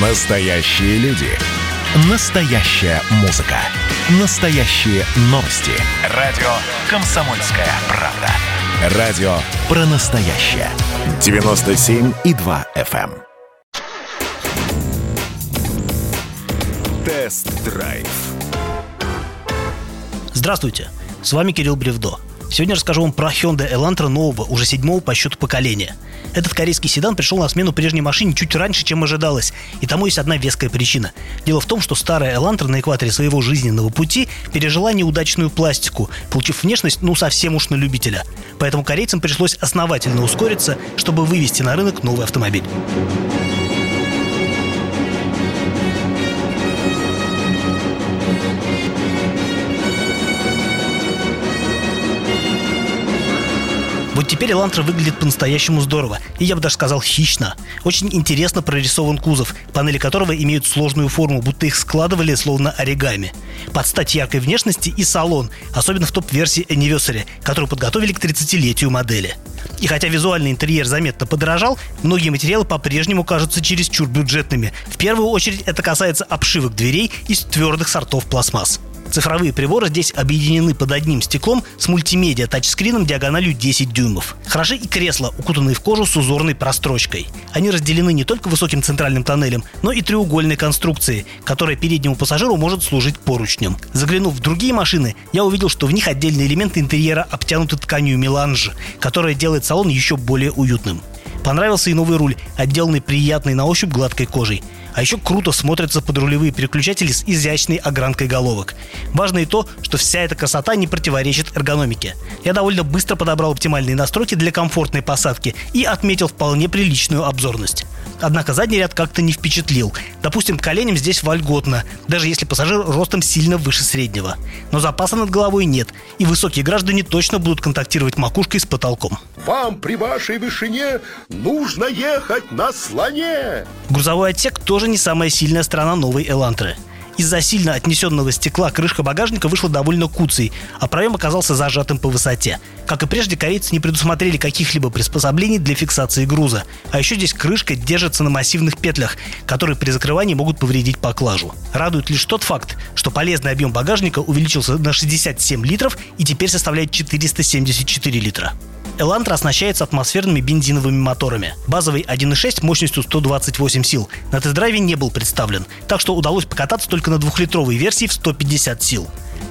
Настоящие люди. Настоящая музыка. Настоящие новости. Радио «Комсомольская правда». Радио про настоящее. 97,2 FM. эм. Тест-драйв. Здравствуйте, с вами Кирилл Бревдо. Сегодня расскажу вам про Hyundai Elantra нового, уже седьмого по счету поколения. Этот корейский седан пришел на смену прежней машине чуть раньше, чем ожидалось, и тому есть одна веская причина. Дело в том, что старая Elantra на экваторе своего жизненного пути пережила неудачную пластику, получив внешность, ну, совсем уж на любителя. Поэтому корейцам пришлось основательно ускориться, чтобы вывести на рынок новый автомобиль. Вот теперь Элантра выглядит по-настоящему здорово, и я бы даже сказал хищно. Очень интересно прорисован кузов, панели которого имеют сложную форму, будто их складывали словно оригами. Под стать яркой внешности и салон, особенно в топ-версии Anniversary, которую подготовили к 30-летию модели. И хотя визуальный интерьер заметно подорожал, многие материалы по-прежнему кажутся чересчур бюджетными. В первую очередь это касается обшивок дверей из твердых сортов пластмасс. Цифровые приборы здесь объединены под одним стеклом с мультимедиа тачскрином диагональю 10 дюймов. Хороши и кресла, укутанные в кожу с узорной прострочкой. Они разделены не только высоким центральным тоннелем, но и треугольной конструкцией, которая переднему пассажиру может служить поручнем. Заглянув в другие машины, я увидел, что в них отдельные элементы интерьера обтянуты тканью меланж, которая делает салон еще более уютным. Понравился и новый руль, отделанный приятной на ощупь гладкой кожей. А еще круто смотрятся подрулевые переключатели с изящной огранкой головок. Важно и то, что вся эта красота не противоречит эргономике. Я довольно быстро подобрал оптимальные настройки для комфортной посадки и отметил вполне приличную обзорность. Однако задний ряд как-то не впечатлил. Допустим, коленям здесь вольготно, даже если пассажир ростом сильно выше среднего. Но запаса над головой нет, и высокие граждане точно будут контактировать макушкой с потолком. Вам при вашей вышине нужно ехать на слоне. Грузовой отсек тоже не самая сильная сторона новой Элантры. Из-за сильно отнесенного стекла крышка багажника вышла довольно куцей, а проем оказался зажатым по высоте. Как и прежде, корейцы не предусмотрели каких-либо приспособлений для фиксации груза. А еще здесь крышка держится на массивных петлях, которые при закрывании могут повредить поклажу. Радует лишь тот факт, что полезный объем багажника увеличился на 67 литров и теперь составляет 474 литра. Элантра оснащается атмосферными бензиновыми моторами. Базовый 1.6 мощностью 128 сил на тест-драйве не был представлен, так что удалось покататься только на двухлитровой версии в 150 сил.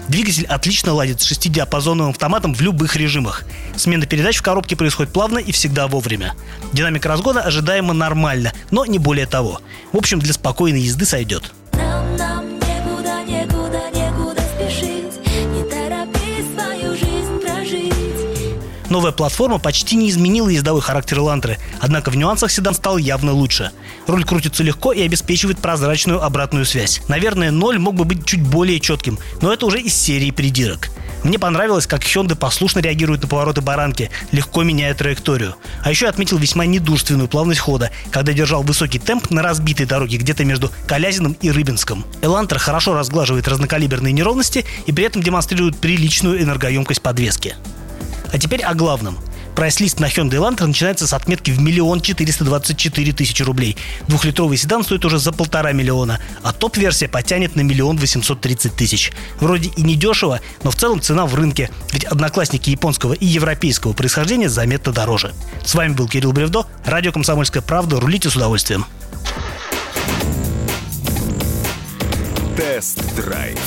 Двигатель отлично ладит с шестидиапазонным автоматом в любых режимах. Смена передач в коробке происходит плавно и всегда вовремя. Динамика разгона ожидаемо нормально, но не более того. В общем, для спокойной езды сойдет. Новая платформа почти не изменила ездовой характер Элантры, однако в нюансах седан стал явно лучше. Руль крутится легко и обеспечивает прозрачную обратную связь. Наверное, ноль мог бы быть чуть более четким, но это уже из серии придирок. Мне понравилось, как Hyundai послушно реагирует на повороты баранки, легко меняя траекторию. А еще отметил весьма недурственную плавность хода, когда держал высокий темп на разбитой дороге где-то между Калязиным и Рыбинском. Элантра хорошо разглаживает разнокалиберные неровности и при этом демонстрирует приличную энергоемкость подвески. А теперь о главном. Прайс-лист на Hyundai Elantra начинается с отметки в миллион четыреста двадцать четыре тысячи рублей. Двухлитровый седан стоит уже за полтора миллиона, а топ-версия потянет на миллион восемьсот тридцать тысяч. Вроде и не дешево, но в целом цена в рынке, ведь одноклассники японского и европейского происхождения заметно дороже. С вами был Кирилл Бревдо, радио «Комсомольская правда». Рулите с удовольствием. Тест-драйв.